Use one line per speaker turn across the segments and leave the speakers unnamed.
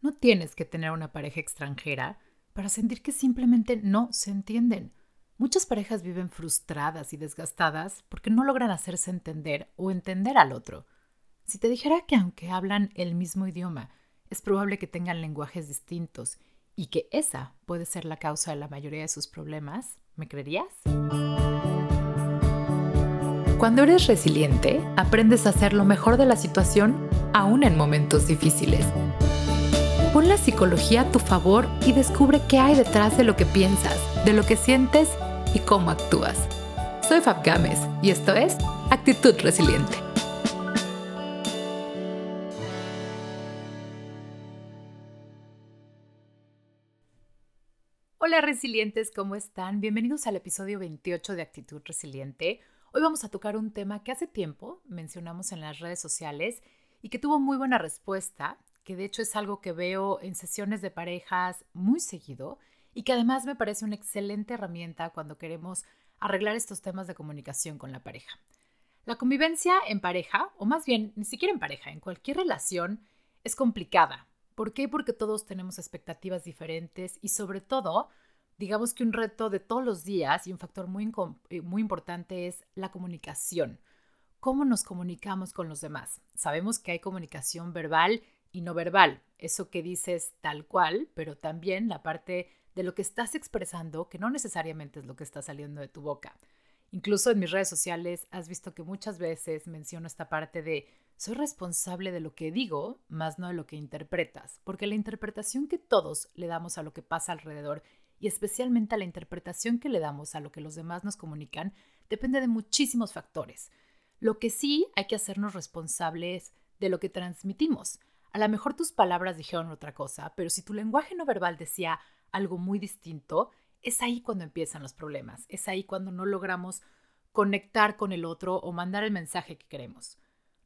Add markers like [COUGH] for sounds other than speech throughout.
No tienes que tener una pareja extranjera para sentir que simplemente no se entienden. Muchas parejas viven frustradas y desgastadas porque no logran hacerse entender o entender al otro. Si te dijera que aunque hablan el mismo idioma, es probable que tengan lenguajes distintos y que esa puede ser la causa de la mayoría de sus problemas, ¿me creerías? Cuando eres resiliente, aprendes a hacer lo mejor de la situación aún en momentos difíciles. Pon la psicología a tu favor y descubre qué hay detrás de lo que piensas, de lo que sientes y cómo actúas. Soy Fab Gámez y esto es Actitud Resiliente. Hola resilientes, ¿cómo están? Bienvenidos al episodio 28 de Actitud Resiliente. Hoy vamos a tocar un tema que hace tiempo mencionamos en las redes sociales y que tuvo muy buena respuesta que de hecho es algo que veo en sesiones de parejas muy seguido y que además me parece una excelente herramienta cuando queremos arreglar estos temas de comunicación con la pareja. La convivencia en pareja, o más bien ni siquiera en pareja, en cualquier relación, es complicada. ¿Por qué? Porque todos tenemos expectativas diferentes y sobre todo, digamos que un reto de todos los días y un factor muy, eh, muy importante es la comunicación. ¿Cómo nos comunicamos con los demás? Sabemos que hay comunicación verbal y no verbal, eso que dices tal cual, pero también la parte de lo que estás expresando, que no necesariamente es lo que está saliendo de tu boca. Incluso en mis redes sociales has visto que muchas veces menciono esta parte de soy responsable de lo que digo, más no de lo que interpretas, porque la interpretación que todos le damos a lo que pasa alrededor y especialmente a la interpretación que le damos a lo que los demás nos comunican depende de muchísimos factores. Lo que sí hay que hacernos responsables de lo que transmitimos. A lo mejor tus palabras dijeron otra cosa, pero si tu lenguaje no verbal decía algo muy distinto, es ahí cuando empiezan los problemas, es ahí cuando no logramos conectar con el otro o mandar el mensaje que queremos.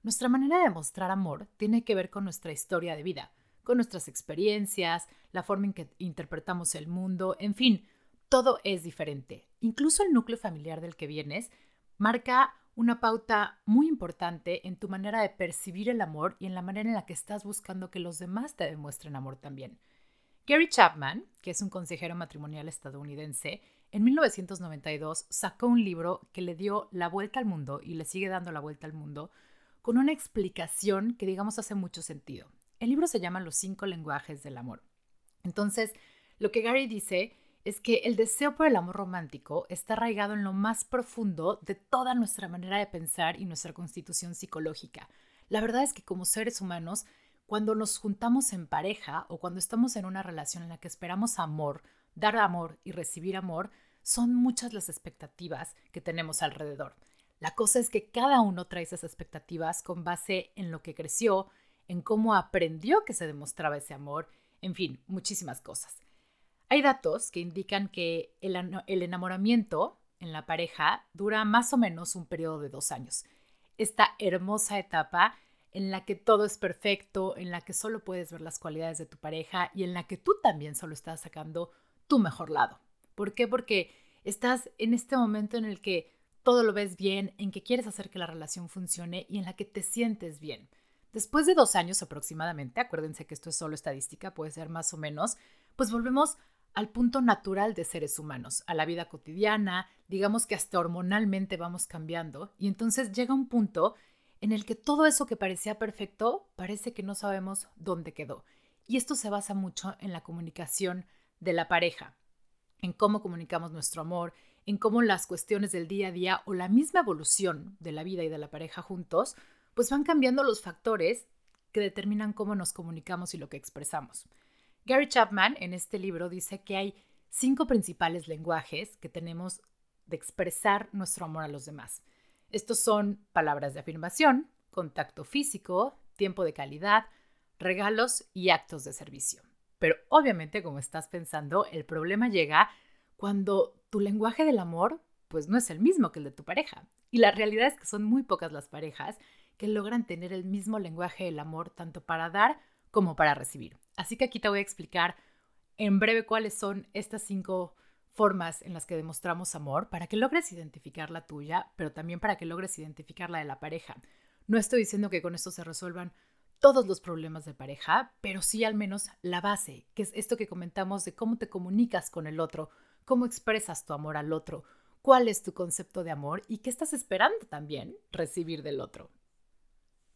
Nuestra manera de mostrar amor tiene que ver con nuestra historia de vida, con nuestras experiencias, la forma en que interpretamos el mundo, en fin, todo es diferente. Incluso el núcleo familiar del que vienes marca una pauta muy importante en tu manera de percibir el amor y en la manera en la que estás buscando que los demás te demuestren amor también. Gary Chapman, que es un consejero matrimonial estadounidense, en 1992 sacó un libro que le dio la vuelta al mundo y le sigue dando la vuelta al mundo con una explicación que digamos hace mucho sentido. El libro se llama Los cinco lenguajes del amor. Entonces, lo que Gary dice es que el deseo por el amor romántico está arraigado en lo más profundo de toda nuestra manera de pensar y nuestra constitución psicológica. La verdad es que como seres humanos, cuando nos juntamos en pareja o cuando estamos en una relación en la que esperamos amor, dar amor y recibir amor, son muchas las expectativas que tenemos alrededor. La cosa es que cada uno trae esas expectativas con base en lo que creció, en cómo aprendió que se demostraba ese amor, en fin, muchísimas cosas. Hay datos que indican que el, enamoramiento en la pareja dura más o menos un periodo de dos años. Esta hermosa etapa en la que todo es perfecto, en la que solo puedes ver las cualidades de tu pareja y en la que tú también solo estás sacando tu mejor lado. ¿Por qué? Porque estás en este momento en el que todo lo ves bien, en que quieres hacer que la relación funcione y en la que te sientes bien. Después de dos años aproximadamente, acuérdense que esto es solo estadística, puede ser más o menos, pues volvemos al punto natural de seres humanos, a la vida cotidiana, digamos que hasta hormonalmente vamos cambiando, y entonces llega un punto en el que todo eso que parecía perfecto parece que no sabemos dónde quedó. Y esto se basa mucho en la comunicación de la pareja, en cómo comunicamos nuestro amor, en cómo las cuestiones del día a día o la misma evolución de la vida y de la pareja juntos, pues van cambiando los factores que determinan cómo nos comunicamos y lo que expresamos. Gary Chapman en este libro dice que hay cinco principales lenguajes que tenemos de expresar nuestro amor a los demás. Estos son palabras de afirmación, contacto físico, tiempo de calidad, regalos y actos de servicio. Pero obviamente, como estás pensando, el problema llega cuando tu lenguaje del amor pues no es el mismo que el de tu pareja. Y la realidad es que son muy pocas las parejas que logran tener el mismo lenguaje del amor tanto para dar como para recibir. Así que aquí te voy a explicar en breve cuáles son estas cinco formas en las que demostramos amor para que logres identificar la tuya, pero también para que logres identificar la de la pareja. No estoy diciendo que con esto se resuelvan todos los problemas de pareja, pero sí al menos la base, que es esto que comentamos de cómo te comunicas con el otro, cómo expresas tu amor al otro, cuál es tu concepto de amor y qué estás esperando también recibir del otro.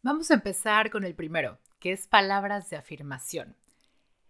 Vamos a empezar con el primero, que es palabras de afirmación.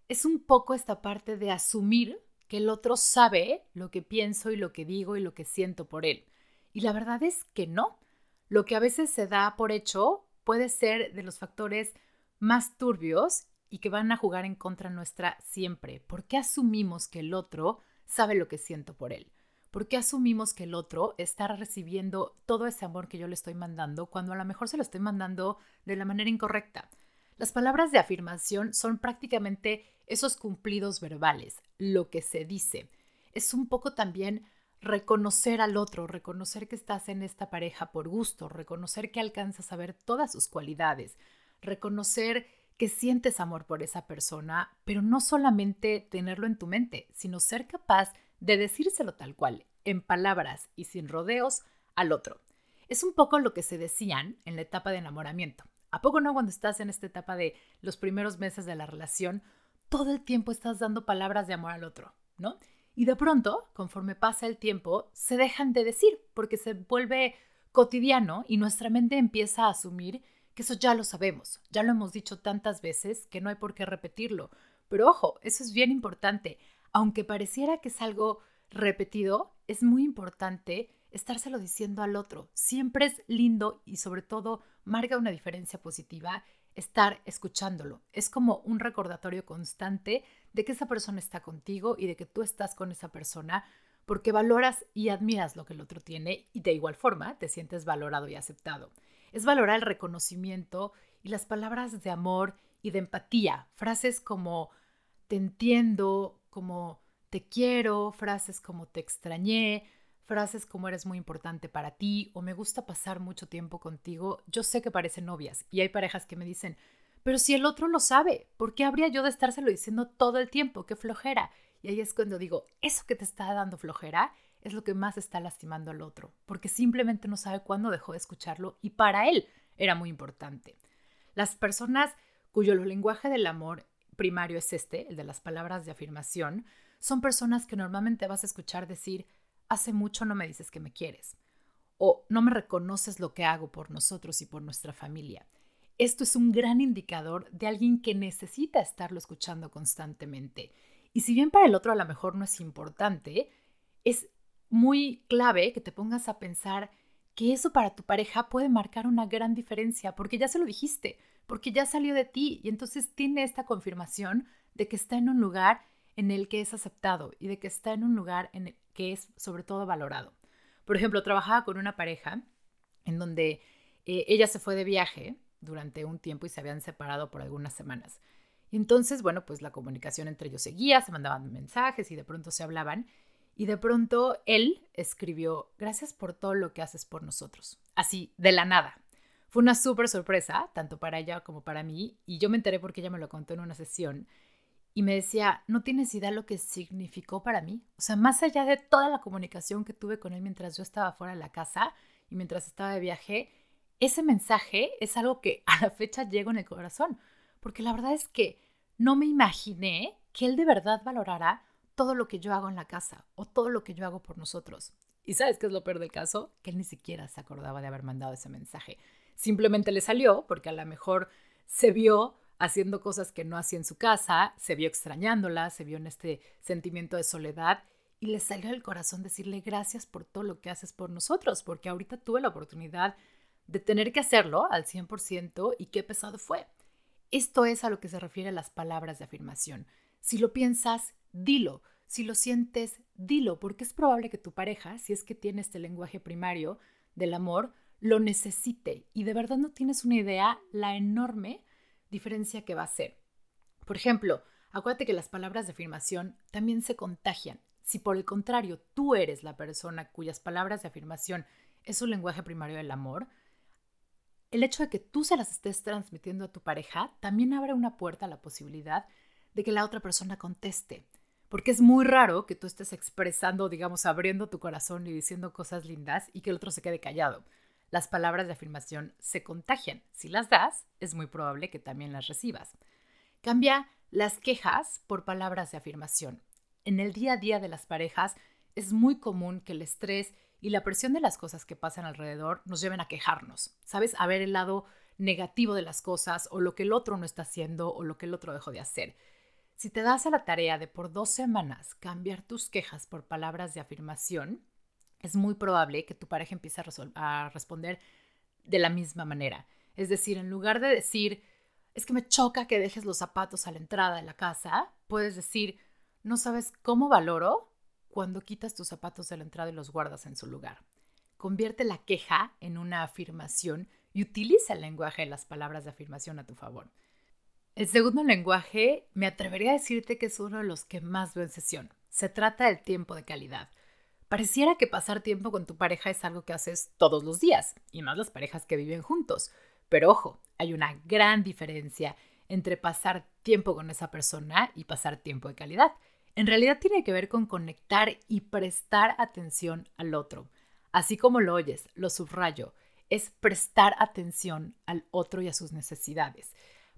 Es un poco esta parte de asumir que el otro sabe lo que pienso y lo que digo y lo que siento por él. Y la verdad es que no. Lo que a veces se da por hecho puede ser de los factores más turbios y que van a jugar en contra nuestra siempre. ¿Por qué asumimos que el otro sabe lo que siento por él? ¿Por qué asumimos que el otro está recibiendo todo ese amor que yo le estoy mandando cuando a lo mejor se lo estoy mandando de la manera incorrecta? Las palabras de afirmación son prácticamente esos cumplidos verbales, lo que se dice. Es un poco también reconocer al otro, reconocer que estás en esta pareja por gusto, reconocer que alcanzas a ver todas sus cualidades, reconocer que sientes amor por esa persona, pero no solamente tenerlo en tu mente, sino ser capaz de decírselo tal cual, en palabras y sin rodeos, al otro. Es un poco lo que se decían en la etapa de enamoramiento. ¿A poco no cuando estás en esta etapa de los primeros meses de la relación, todo el tiempo estás dando palabras de amor al otro, ¿no? Y de pronto, conforme pasa el tiempo, se dejan de decir porque se vuelve cotidiano y nuestra mente empieza a asumir que eso ya lo sabemos, ya lo hemos dicho tantas veces que no hay por qué repetirlo. Pero ojo, eso es bien importante. Aunque pareciera que es algo repetido, es muy importante estárselo diciendo al otro. Siempre es lindo y sobre todo marca una diferencia positiva estar escuchándolo. Es como un recordatorio constante de que esa persona está contigo y de que tú estás con esa persona porque valoras y admiras lo que el otro tiene y de igual forma te sientes valorado y aceptado es valorar el reconocimiento y las palabras de amor y de empatía. Frases como te entiendo, como te quiero, frases como te extrañé, frases como eres muy importante para ti o me gusta pasar mucho tiempo contigo. Yo sé que parecen obvias y hay parejas que me dicen, pero si el otro lo sabe, ¿por qué habría yo de estárselo diciendo todo el tiempo? ¡Qué flojera! Y ahí es cuando digo, eso que te está dando flojera es lo que más está lastimando al otro, porque simplemente no sabe cuándo dejó de escucharlo y para él era muy importante. Las personas cuyo lenguaje del amor primario es este, el de las palabras de afirmación, son personas que normalmente vas a escuchar decir, hace mucho no me dices que me quieres, o no me reconoces lo que hago por nosotros y por nuestra familia. Esto es un gran indicador de alguien que necesita estarlo escuchando constantemente. Y si bien para el otro a lo mejor no es importante, es muy clave que te pongas a pensar que eso para tu pareja puede marcar una gran diferencia, porque ya se lo dijiste, porque ya salió de ti y entonces tiene esta confirmación de que está en un lugar en el que es aceptado y de que está en un lugar en el que es sobre todo valorado. Por ejemplo, trabajaba con una pareja en donde eh, ella se fue de viaje durante un tiempo y se habían separado por algunas semanas. Y entonces, bueno, pues la comunicación entre ellos seguía, se mandaban mensajes y de pronto se hablaban. Y de pronto él escribió, gracias por todo lo que haces por nosotros. Así, de la nada. Fue una súper sorpresa, tanto para ella como para mí, y yo me enteré porque ella me lo contó en una sesión. Y me decía, no tienes idea lo que significó para mí. O sea, más allá de toda la comunicación que tuve con él mientras yo estaba fuera de la casa y mientras estaba de viaje, ese mensaje es algo que [LAUGHS] a la fecha llego en el corazón. Porque la verdad es que no me imaginé que él de verdad valorara todo lo que yo hago en la casa o todo lo que yo hago por nosotros. ¿Y sabes qué es lo peor del caso? Que él ni siquiera se acordaba de haber mandado ese mensaje. Simplemente le salió porque a lo mejor se vio haciendo cosas que no hacía en su casa, se vio extrañándola, se vio en este sentimiento de soledad y le salió del corazón decirle gracias por todo lo que haces por nosotros, porque ahorita tuve la oportunidad de tener que hacerlo al 100% y qué pesado fue. Esto es a lo que se refiere las palabras de afirmación. Si lo piensas, dilo. Si lo sientes, dilo, porque es probable que tu pareja, si es que tiene este lenguaje primario del amor, lo necesite. Y de verdad no tienes una idea la enorme diferencia que va a ser. Por ejemplo, acuérdate que las palabras de afirmación también se contagian. Si por el contrario tú eres la persona cuyas palabras de afirmación es un lenguaje primario del amor, el hecho de que tú se las estés transmitiendo a tu pareja también abre una puerta a la posibilidad de que la otra persona conteste. Porque es muy raro que tú estés expresando, digamos, abriendo tu corazón y diciendo cosas lindas y que el otro se quede callado. Las palabras de afirmación se contagian. Si las das, es muy probable que también las recibas. Cambia las quejas por palabras de afirmación. En el día a día de las parejas es muy común que el estrés y la presión de las cosas que pasan alrededor nos lleven a quejarnos, ¿sabes? A ver el lado negativo de las cosas o lo que el otro no está haciendo o lo que el otro dejó de hacer. Si te das a la tarea de por dos semanas cambiar tus quejas por palabras de afirmación, es muy probable que tu pareja empiece a, responder de la misma manera. Es decir, en lugar de decir, es que me choca que dejes los zapatos a la entrada de la casa, puedes decir, no sabes cómo valoro cuando quitas tus zapatos de la entrada y los guardas en su lugar. Convierte la queja en una afirmación y utiliza el lenguaje de las palabras de afirmación a tu favor. El segundo lenguaje, me atrevería a decirte que es uno de los que más veo en sesión. Se trata del tiempo de calidad. Pareciera que pasar tiempo con tu pareja es algo que haces todos los días, y más las parejas que viven juntos. Pero ojo, hay una gran diferencia entre pasar tiempo con esa persona y pasar tiempo de calidad. En realidad tiene que ver con conectar y prestar atención al otro. Así como lo oyes, lo subrayo, es prestar atención al otro y a sus necesidades.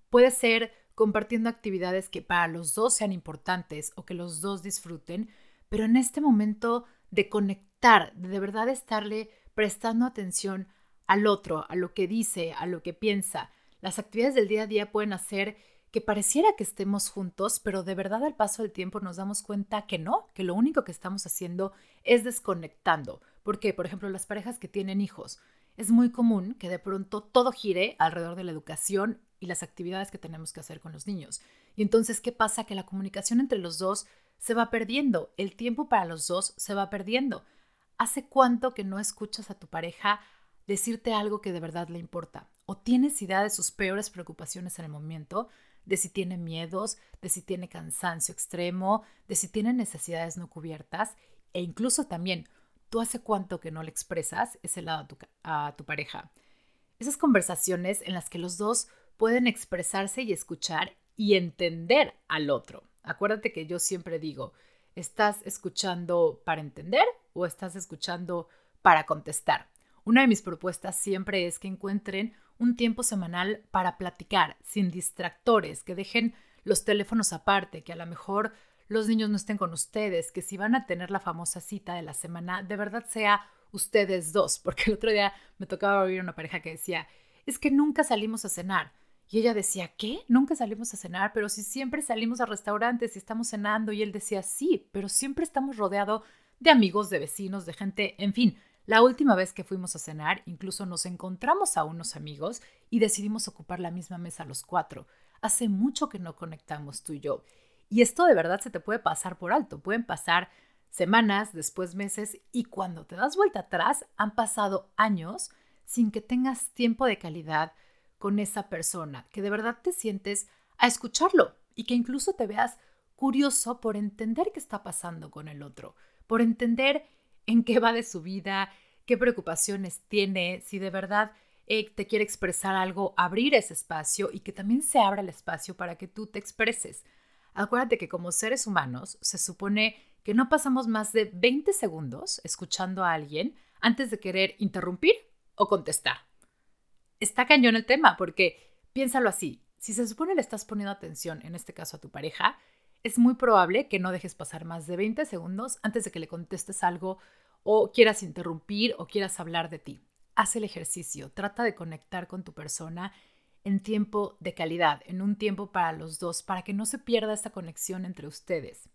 Puede ser compartiendo actividades que para los dos sean importantes o que los dos disfruten, pero en este momento de conectar, de, verdad estarle prestando atención al otro, a lo que dice, a lo que piensa. Las actividades del día a día pueden hacer que pareciera que estemos juntos, pero de verdad al paso del tiempo nos damos cuenta que no, que lo único que estamos haciendo es desconectando. Porque, por ejemplo, las parejas que tienen hijos, es muy común que de pronto todo gire alrededor de la educación y las actividades que tenemos que hacer con los niños. Y entonces, ¿qué pasa? Que la comunicación entre los dos se va perdiendo, el tiempo para los dos se va perdiendo. ¿Hace cuánto que no escuchas a tu pareja decirte algo que de verdad le importa. O tienes idea de sus peores preocupaciones en el momento, de si tiene miedos, de si tiene cansancio extremo, de si tiene necesidades no cubiertas e incluso también, ¿tú hace cuánto que no le expresas ese lado a tu, a tu pareja? Esas conversaciones en las que los dos pueden expresarse y escuchar y entender al otro. Acuérdate que yo siempre digo, ¿estás escuchando para entender o estás escuchando para contestar? Una de mis propuestas siempre es que encuentren un tiempo semanal para platicar, sin distractores, que dejen los teléfonos aparte, que a lo mejor los niños no estén con ustedes, que si van a tener la famosa cita de la semana, de verdad sea ustedes dos, [LAUGHS] porque el otro día me tocaba oír una pareja que decía, es que nunca salimos a cenar. Y ella decía, ¿qué? Nunca salimos a cenar, pero si siempre salimos a restaurantes y estamos cenando. Y él decía, sí, pero siempre estamos rodeados de amigos, de vecinos, de gente, en fin, la última vez que fuimos a cenar, incluso nos encontramos a unos amigos y decidimos ocupar la misma mesa los cuatro. Hace mucho que no conectamos tú y yo. Y esto de verdad se te puede pasar por alto. Pueden pasar semanas, después meses, y cuando te das vuelta atrás, han pasado años sin que tengas tiempo de calidad con esa persona, que de verdad te sientes a escucharlo y que incluso te veas curioso por entender qué está pasando con el otro, por entender en qué va de su vida, qué preocupaciones tiene, si de verdad eh, te quiere expresar algo, abrir ese espacio y que también se abra el espacio para que tú te expreses. Acuérdate que como seres humanos se supone que no pasamos más de 20 segundos escuchando a alguien antes de querer interrumpir o contestar. Está cañón el tema porque piénsalo así, si se supone le estás poniendo atención, en este caso a tu pareja, es muy probable que no dejes pasar más de 20 segundos antes de que le contestes algo o quieras interrumpir o quieras hablar de ti. Haz el ejercicio, trata de conectar con tu persona en tiempo de calidad, en un tiempo para los dos, para que no se pierda esta conexión entre ustedes.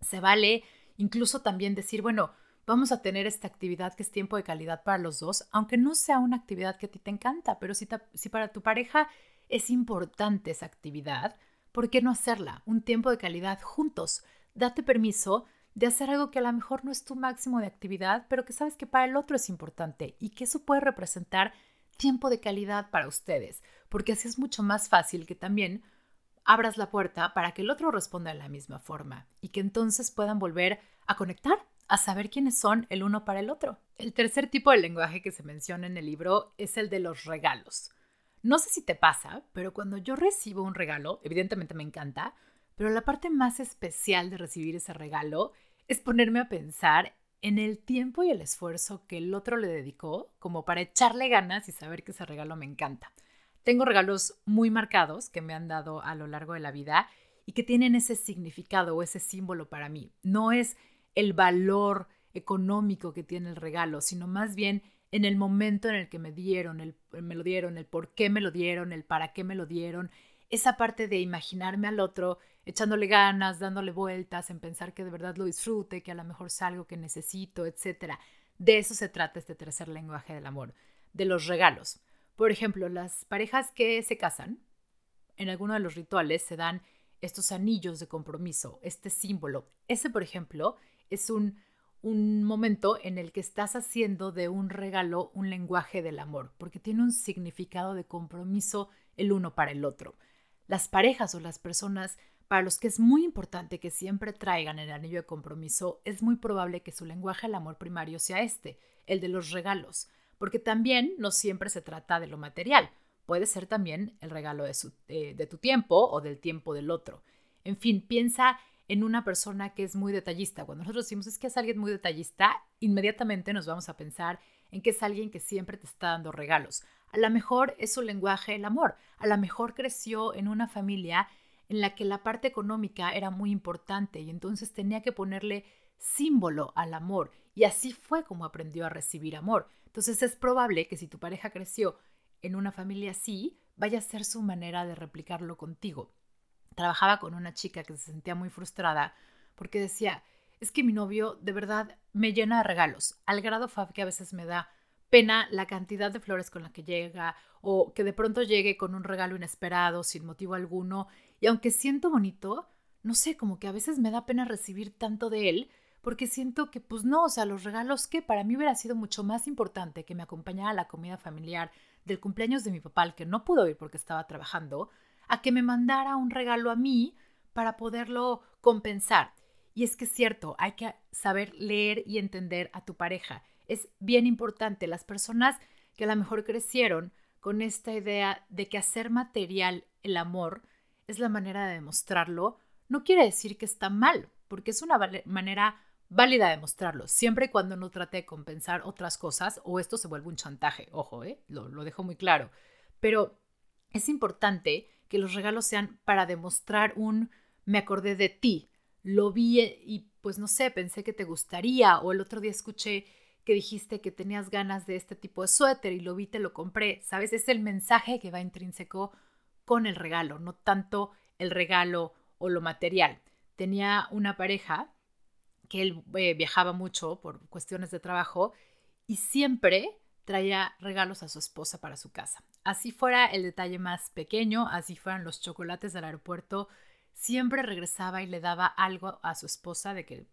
Se vale incluso también decir, bueno, vamos a tener esta actividad que es tiempo de calidad para los dos, aunque no sea una actividad que a ti te encanta, pero si, si para tu pareja es importante esa actividad, ¿por qué no hacerla? Un tiempo de calidad juntos. Date permiso de hacer algo que a lo mejor no es tu máximo de actividad, pero que sabes que para el otro es importante y que eso puede representar tiempo de calidad para ustedes, porque así es mucho más fácil que también abras la puerta para que el otro responda de la misma forma y que entonces puedan volver a conectar, a saber quiénes son el uno para el otro. El tercer tipo de lenguaje que se menciona en el libro es el de los regalos. No sé si te pasa, pero cuando yo recibo un regalo, evidentemente me encanta, pero la parte más especial de recibir ese regalo es ponerme a pensar en el tiempo y el esfuerzo que el otro le dedicó como para echarle ganas y saber que ese regalo me encanta. Tengo regalos muy marcados que me han dado a lo largo de la vida y que tienen ese significado o ese símbolo para mí. No es el valor económico que tiene el regalo, sino más bien en el momento en el que me dieron, el, me lo dieron, el por qué me lo dieron, el para qué me lo dieron, esa parte de imaginarme al otro echándole ganas, dándole vueltas, en pensar que de verdad lo disfrute, que a lo mejor es algo que necesito, etc. De eso se trata este tercer lenguaje del amor, de los regalos. Por ejemplo, las parejas que se casan, en alguno de los rituales se dan estos anillos de compromiso, este símbolo. Ese, por ejemplo, es un un momento en el que estás haciendo de un regalo un lenguaje del amor, porque tiene un significado de compromiso el uno para el otro. Las parejas o las personas para los que es muy importante que siempre traigan el anillo de compromiso, es muy probable que su lenguaje del amor primario sea este, el de los regalos, porque también no siempre se trata de lo material, puede ser también el regalo de, eh, de tu tiempo o del tiempo del otro. En fin, piensa en una persona que es muy detallista. Cuando nosotros decimos es que es alguien muy detallista, inmediatamente nos vamos a pensar en que es alguien que siempre te está dando regalos. A lo mejor es su lenguaje el amor. A lo mejor creció en una familia en la que la parte económica era muy importante y entonces tenía que ponerle símbolo al amor. Y así fue como aprendió a recibir amor. Entonces es probable que si tu pareja creció en una familia así, vaya a ser su manera de replicarlo contigo trabajaba con una chica que se sentía muy frustrada porque decía, es que mi novio de verdad me llena de regalos, al grado Fab que a veces me da pena la cantidad de flores con la que llega o que de pronto llegue con un regalo inesperado sin motivo alguno y aunque siento bonito, no sé, como que a veces me da pena recibir tanto de él porque siento que pues no, o sea, los regalos que para mí hubiera sido mucho más importante que me acompañara a la comida familiar del cumpleaños de mi papá, que no pudo ir porque estaba trabajando, a que me mandara un regalo a mí para poderlo compensar. Y es que es cierto, hay que saber leer y entender a tu pareja. Es bien importante. Las personas que a lo mejor crecieron con esta idea de que hacer material el amor es la manera de demostrarlo, no quiere decir que está mal, porque es una manera válida de demostrarlo, siempre y cuando no trate de compensar otras cosas o esto se vuelve un chantaje, ojo, ¿eh? lo, lo dejo muy claro. Pero es importante que los regalos sean para demostrar un me acordé de ti, lo vi y pues no sé, pensé que te gustaría o el otro día escuché que dijiste que tenías ganas de este tipo de suéter y lo vi, te lo compré, ¿sabes? Es el mensaje que va intrínseco con el regalo, no tanto el regalo o lo material. Tenía una pareja que él eh, viajaba mucho por cuestiones de trabajo y siempre traía regalos a su esposa para su casa. Así fuera el detalle más pequeño, así fueran los chocolates del aeropuerto, siempre regresaba y le daba algo a su esposa de que,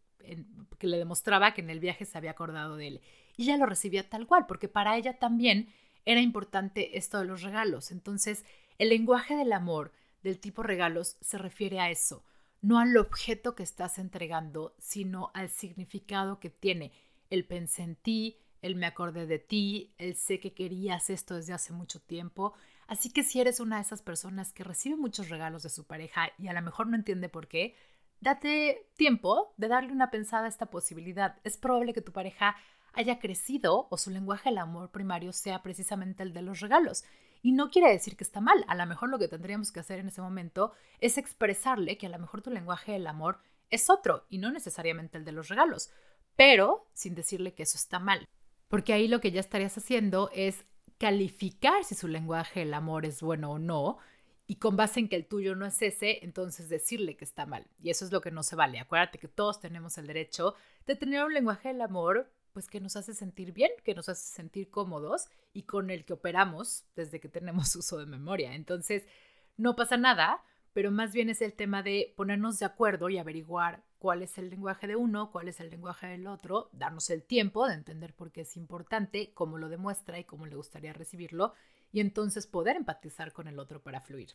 le demostraba que en el viaje se había acordado de él. Y ella lo recibía tal cual, porque para ella también era importante esto de los regalos. Entonces, el lenguaje del amor del tipo regalos se refiere a eso, no al objeto que estás entregando, sino al significado que tiene el pensé en ti, él me acordé de ti, él sé que querías esto desde hace mucho tiempo. Así que si eres una de esas personas que recibe muchos regalos de su pareja y a lo mejor no entiende por qué, date tiempo de darle una pensada a esta posibilidad. Es probable que tu pareja haya crecido o su lenguaje del amor primario sea precisamente el de los regalos. Y no quiere decir que está mal. A lo mejor lo que tendríamos que hacer en ese momento es expresarle que a lo mejor tu lenguaje del amor es otro y no necesariamente el de los regalos, pero sin decirle que eso está mal. Porque ahí lo que ya estarías haciendo es calificar si su lenguaje el amor es bueno o no, y con base en que el tuyo no es ese, entonces decirle que está mal. Y eso es lo que no se vale. Acuérdate que todos tenemos el derecho de tener un lenguaje del amor pues que nos hace sentir bien, que nos hace sentir cómodos y con el que operamos desde que tenemos [LAUGHS] uso de memoria. Entonces, no pasa nada, pero más bien es el tema de ponernos de acuerdo y averiguar cuál es el lenguaje de uno, cuál es el lenguaje del otro, darnos el tiempo de entender por qué es importante, cómo lo demuestra y cómo le gustaría recibirlo, y entonces poder empatizar con el otro para fluir.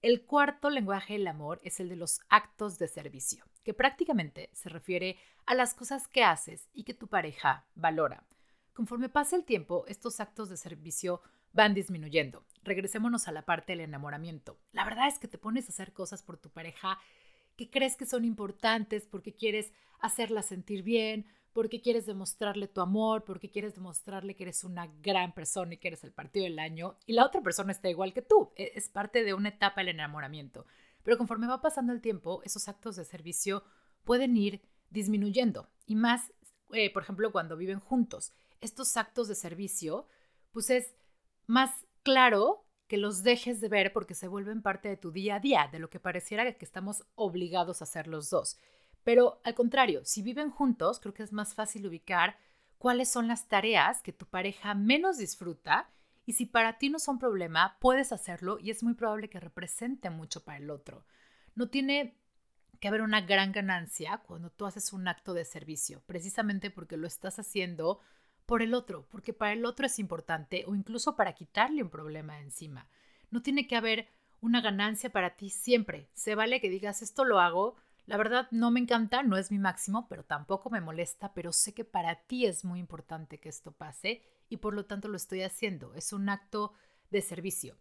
El cuarto lenguaje del amor es el de los actos de servicio, que prácticamente se refiere a las cosas que haces y que tu pareja valora. Conforme pasa el tiempo, estos actos de servicio van disminuyendo. Regresémonos a la parte del enamoramiento. La verdad es que te pones a hacer cosas por tu pareja que crees que son importantes porque quieres hacerla sentir bien, porque quieres demostrarle tu amor, porque quieres demostrarle que eres una gran persona y que eres el partido del año, y la otra persona está igual que tú. E, es parte de una etapa del enamoramiento. Pero conforme va pasando el tiempo, esos actos de servicio pueden ir disminuyendo. Y más, eh, por ejemplo, cuando viven juntos. Estos actos de servicio, pues es más claro que los dejes de ver porque se vuelven parte de tu día a día, de lo que pareciera que estamos obligados a hacer los dos. Pero al contrario, si viven juntos, creo que es más fácil ubicar cuáles son las tareas que tu pareja menos disfruta y si para ti no son problema, puedes hacerlo y es muy probable que represente mucho para el otro. No tiene que haber una gran ganancia cuando tú haces un acto de servicio, precisamente porque lo estás haciendo por el otro, porque para el otro es importante o incluso para quitarle un problema encima. No tiene que haber una ganancia para ti siempre. Se vale que digas, esto lo hago, la verdad no me encanta, no es mi máximo, pero tampoco me molesta, pero sé que para ti es muy importante que esto pase y por lo tanto lo estoy haciendo. Es un acto de servicio.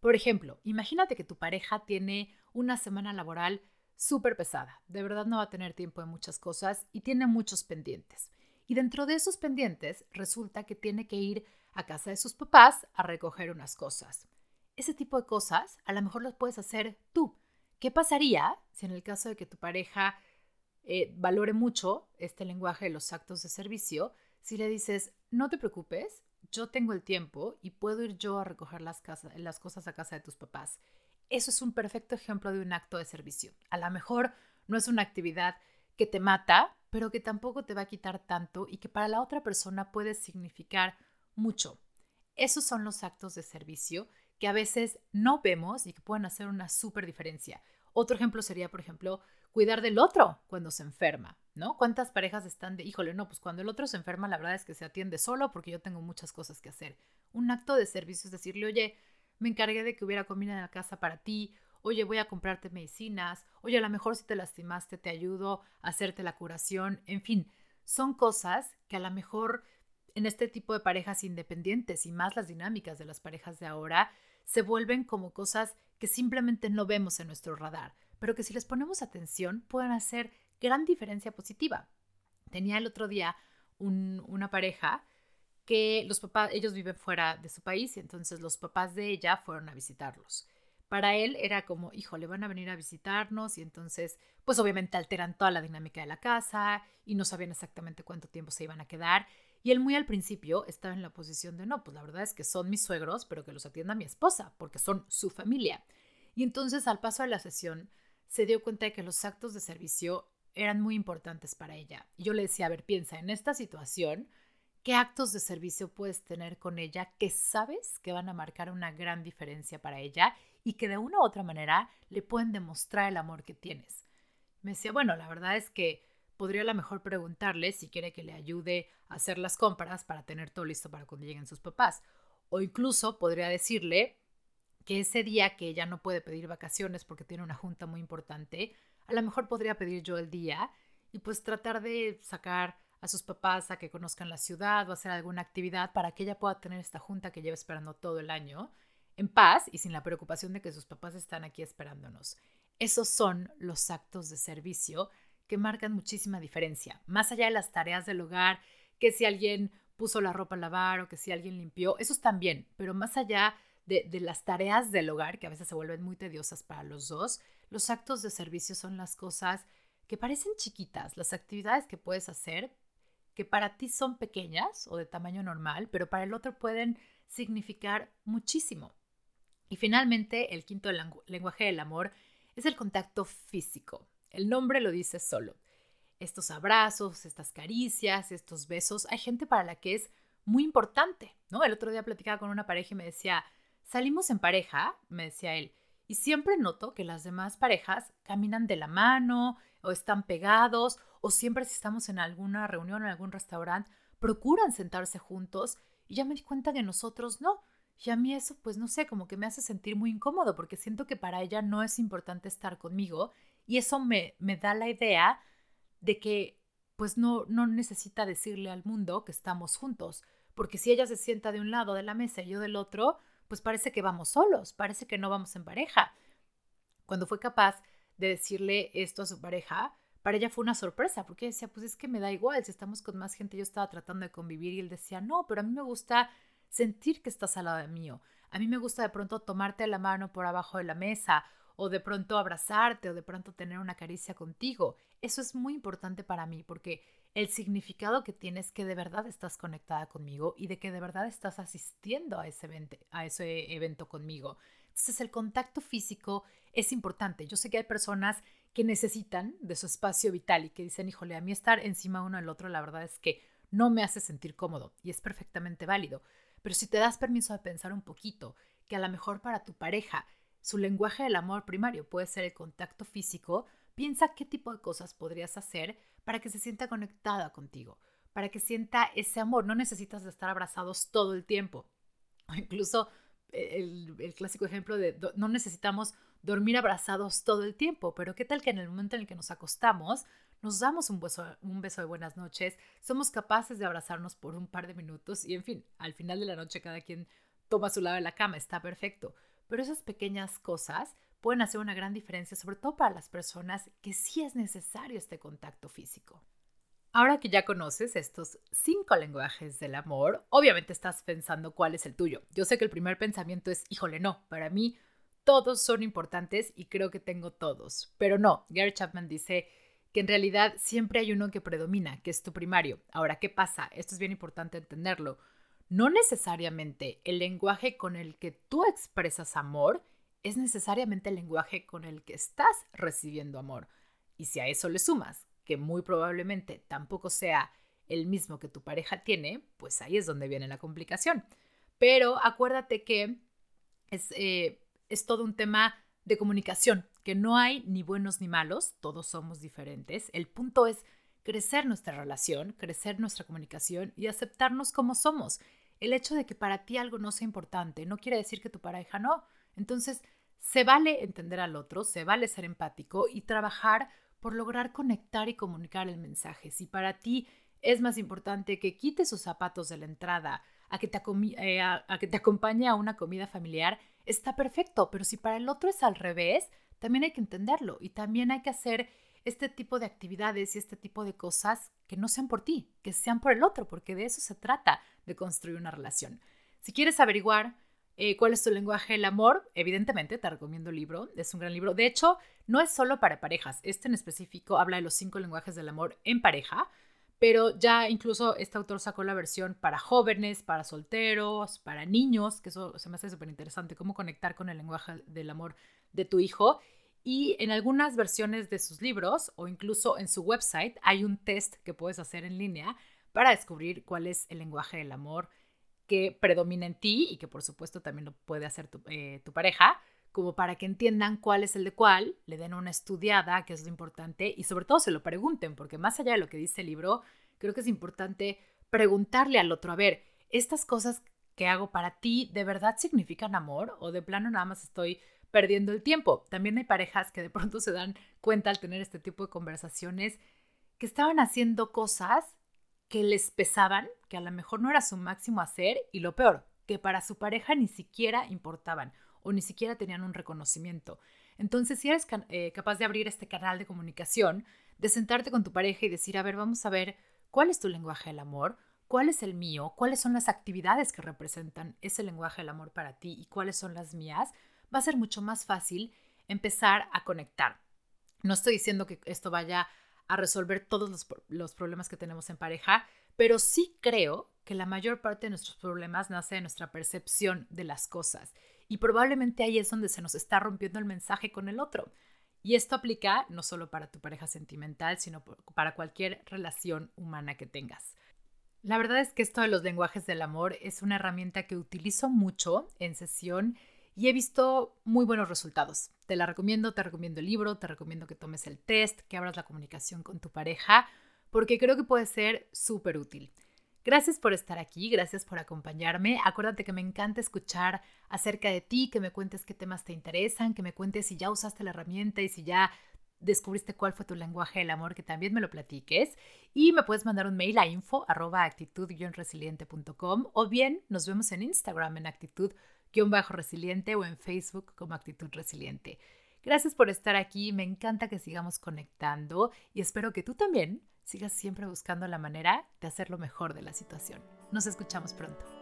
Por ejemplo, imagínate que tu pareja tiene una semana laboral súper pesada, de verdad no va a tener tiempo de muchas cosas y tiene muchos pendientes. Y dentro de esos pendientes resulta que tiene que ir a casa de sus papás a recoger unas cosas. Ese tipo de cosas a lo mejor las puedes hacer tú. ¿Qué pasaría si en el caso de que tu pareja eh, valore mucho este lenguaje de los actos de servicio, si le dices, no te preocupes, yo tengo el tiempo y puedo ir yo a recoger las, las cosas a casa de tus papás. Eso es un perfecto ejemplo de un acto de servicio. A lo mejor no es una actividad que te mata, pero que tampoco te va a quitar tanto y que para la otra persona puede significar mucho. Esos son los actos de servicio que a veces no vemos y que pueden hacer una súper diferencia. Otro ejemplo sería, por ejemplo, cuidar del otro cuando se enferma, ¿no? ¿Cuántas parejas están de, híjole, no, pues cuando el otro se enferma, la verdad es que se atiende solo porque yo tengo muchas cosas que hacer. Un acto de servicio es decirle, oye, me encargué de que hubiera comida en la casa para ti, oye, voy a comprarte medicinas, oye, a lo mejor si te lastimaste te ayudo a hacerte la curación, en fin, son cosas que a lo mejor en este tipo de parejas independientes y más las dinámicas de las parejas de ahora se vuelven como cosas que simplemente no vemos en nuestro radar, pero que si les ponemos atención pueden hacer gran diferencia positiva. Tenía el otro día una pareja que los papás, ellos viven fuera de su país y entonces los papás de ella fueron a visitarlos para él era como, híjole, van a venir a visitarnos y entonces, pues obviamente alteran toda la dinámica de la casa y no sabían exactamente cuánto tiempo se iban a quedar. Y él muy al principio estaba en la posición de, no, pues la verdad es que son mis suegros, pero que los atienda mi esposa, porque son su familia. Y entonces al paso de la sesión se dio cuenta de que los actos de servicio eran muy importantes para ella. Y yo le decía, a ver, piensa, en esta situación, ¿qué actos de servicio puedes tener con ella que sabes que van a marcar una gran diferencia para ella y que de una u otra manera le pueden demostrar el amor que tienes. Me decía, bueno, la verdad es que podría a lo mejor preguntarle si quiere que le ayude a hacer las compras para tener todo listo para cuando lleguen sus papás. O incluso podría decirle que ese día que ella no puede pedir vacaciones porque tiene una junta muy importante, a lo mejor podría pedir yo el día y pues tratar de sacar a sus papás a que conozcan la ciudad o hacer alguna actividad para que ella pueda tener esta junta que lleva esperando todo el año en paz y sin la preocupación de que sus papás están aquí esperándonos. Esos son los actos de servicio que marcan muchísima diferencia, más allá de las tareas del hogar, que si alguien puso la ropa a lavar o que si alguien limpió, esos también, pero más allá de, de, las tareas del hogar, que a veces se vuelven muy tediosas para los dos, los actos de servicio son las cosas que parecen chiquitas, las actividades que puedes hacer, que para ti son pequeñas o de tamaño normal, pero para el otro pueden significar muchísimo. Y finalmente, el quinto lenguaje del amor es el contacto físico. El nombre lo dice solo. Estos abrazos, estas caricias, estos besos, hay gente para la que es muy importante, ¿no? El otro día platicaba con una pareja y me decía, salimos en pareja, me decía él, y siempre noto que las demás parejas caminan de la mano o están pegados o siempre si estamos en alguna reunión o en algún restaurante, procuran sentarse juntos y ya me di cuenta que nosotros no. Y a mí eso, pues no sé, como que me hace sentir muy incómodo porque siento que para ella no es importante estar conmigo y eso me, me da la idea de que pues no, no necesita decirle al mundo que estamos juntos, porque si ella se sienta de un lado de la mesa y yo del otro, pues parece que vamos solos, parece que no vamos en pareja. Cuando fue capaz de decirle esto a su pareja, para ella fue una sorpresa, porque decía, pues es que me da igual, si estamos con más gente, yo estaba tratando de convivir y él decía, no, pero a mí me gusta sentir que estás al lado de mío. A mí me gusta de pronto tomarte la mano por abajo de la mesa o de pronto abrazarte o de pronto tener una caricia contigo. Eso es muy importante para mí porque el significado que tienes que de verdad estás conectada conmigo y de que de verdad estás asistiendo a ese evento, a ese evento conmigo. Entonces el contacto físico es importante. Yo sé que hay personas que necesitan de su espacio vital y que dicen, híjole, a mí estar encima uno del otro, la verdad es que no me hace sentir cómodo y es perfectamente válido. Pero si te das permiso de pensar un poquito, que a lo mejor para tu pareja su lenguaje del amor primario puede ser el contacto físico, piensa qué tipo de cosas podrías hacer para que se sienta conectada contigo, para que sienta ese amor. No necesitas estar abrazados todo el tiempo. O incluso eh, el, el clásico ejemplo de no necesitamos dormir abrazados todo el tiempo, pero qué tal que en el momento en el que nos acostamos nos damos un beso, un beso de buenas noches, somos capaces de abrazarnos por un par de minutos y en fin, al final de la noche cada quien toma su lado de la cama, está perfecto. Pero esas pequeñas cosas pueden hacer una gran diferencia, sobre todo para las personas que sí es necesario este contacto físico. Ahora que ya conoces estos cinco lenguajes del amor, obviamente estás pensando cuál es el tuyo. Yo sé que el primer pensamiento es, híjole, no, para mí todos son importantes y creo que tengo todos. Pero no, Gary Chapman dice que en realidad siempre hay uno que predomina, que es tu primario. Ahora, ¿qué pasa? Esto es bien importante entenderlo. No necesariamente el lenguaje con el que tú expresas amor es necesariamente el lenguaje con el que estás recibiendo amor. Y si a eso le sumas que muy probablemente tampoco sea el mismo que tu pareja tiene, pues ahí es donde viene la complicación. Pero acuérdate que es, eh, es todo un tema de comunicación, que no hay ni buenos ni malos, todos somos diferentes. El punto es crecer nuestra relación, crecer nuestra comunicación y aceptarnos como somos. El hecho de que para ti algo no sea importante no quiere decir que tu pareja no. Entonces, se vale entender al otro, se vale ser empático y trabajar por lograr conectar y comunicar el mensaje. Si para ti es más importante que quites sus zapatos de la entrada a que te, eh, a que te acompañe a una comida familiar, está perfecto, pero si para el otro es al revés, también hay que entenderlo y también hay que hacer este tipo de actividades y este tipo de cosas que no sean por ti, que sean por el otro, porque de eso se trata de construir una relación. Si quieres averiguar eh, cuál es tu lenguaje del amor, evidentemente te recomiendo el libro, es un gran libro. De hecho, no es solo para parejas, este en específico habla de los cinco lenguajes del amor en pareja, pero ya incluso este autor sacó la versión para jóvenes, para solteros, para niños, que eso se me hace súper interesante, cómo conectar con el lenguaje del amor de tu hijo. Y en algunas versiones de sus libros o incluso en su website hay un test que puedes hacer en línea para descubrir cuál es el lenguaje del amor que predomina en ti y que por supuesto también lo puede hacer tu, eh, tu pareja como para que entiendan cuál es el de cuál, le den una estudiada, que es lo importante, y sobre todo se lo pregunten, porque más allá de lo que dice el libro, creo que es importante preguntarle al otro, a ver, estas cosas que hago para ti, ¿de verdad significan amor? ¿O de plano nada más estoy perdiendo el tiempo? También hay parejas que de pronto se dan cuenta al tener este tipo de conversaciones que estaban haciendo cosas que les pesaban, que a lo mejor no era su máximo hacer, y lo peor, que para su pareja ni siquiera importaban o ni siquiera tenían un reconocimiento. Entonces, si eres eh, capaz de abrir este canal de comunicación, de sentarte con tu pareja y decir, a ver, vamos a ver cuál es tu lenguaje del amor, cuál es el mío, cuáles son las actividades que representan ese lenguaje del amor para ti y cuáles son las mías, va a ser mucho más fácil empezar a conectar. No estoy diciendo que esto vaya a resolver todos los, los problemas que tenemos en pareja, pero sí creo que la mayor parte de nuestros problemas nace de nuestra percepción de las cosas y probablemente ahí es donde se nos está rompiendo el mensaje con el otro. Y esto aplica no solo para tu pareja sentimental, sino para cualquier relación humana que tengas. La verdad es que esto de los lenguajes del amor es una herramienta que utilizo mucho en sesión y he visto muy buenos resultados. Te la recomiendo, te recomiendo el libro, te recomiendo que tomes el test, que abras la comunicación con tu pareja, porque creo que puede ser súper útil. Gracias por estar aquí, gracias por acompañarme. Acuérdate que me encanta escuchar acerca de ti, que me cuentes qué temas te interesan, que me cuentes si ya usaste la herramienta y si ya descubriste cuál fue tu lenguaje del amor, que también me lo platiques. Y me puedes mandar un mail a info actitud-resiliente.com o bien nos vemos en Instagram en actitud-resiliente o en Facebook como actitud resiliente. Gracias por estar aquí, me encanta que sigamos conectando y espero que tú también sigas siempre buscando la manera de hacer lo mejor de la situación. Nos escuchamos pronto.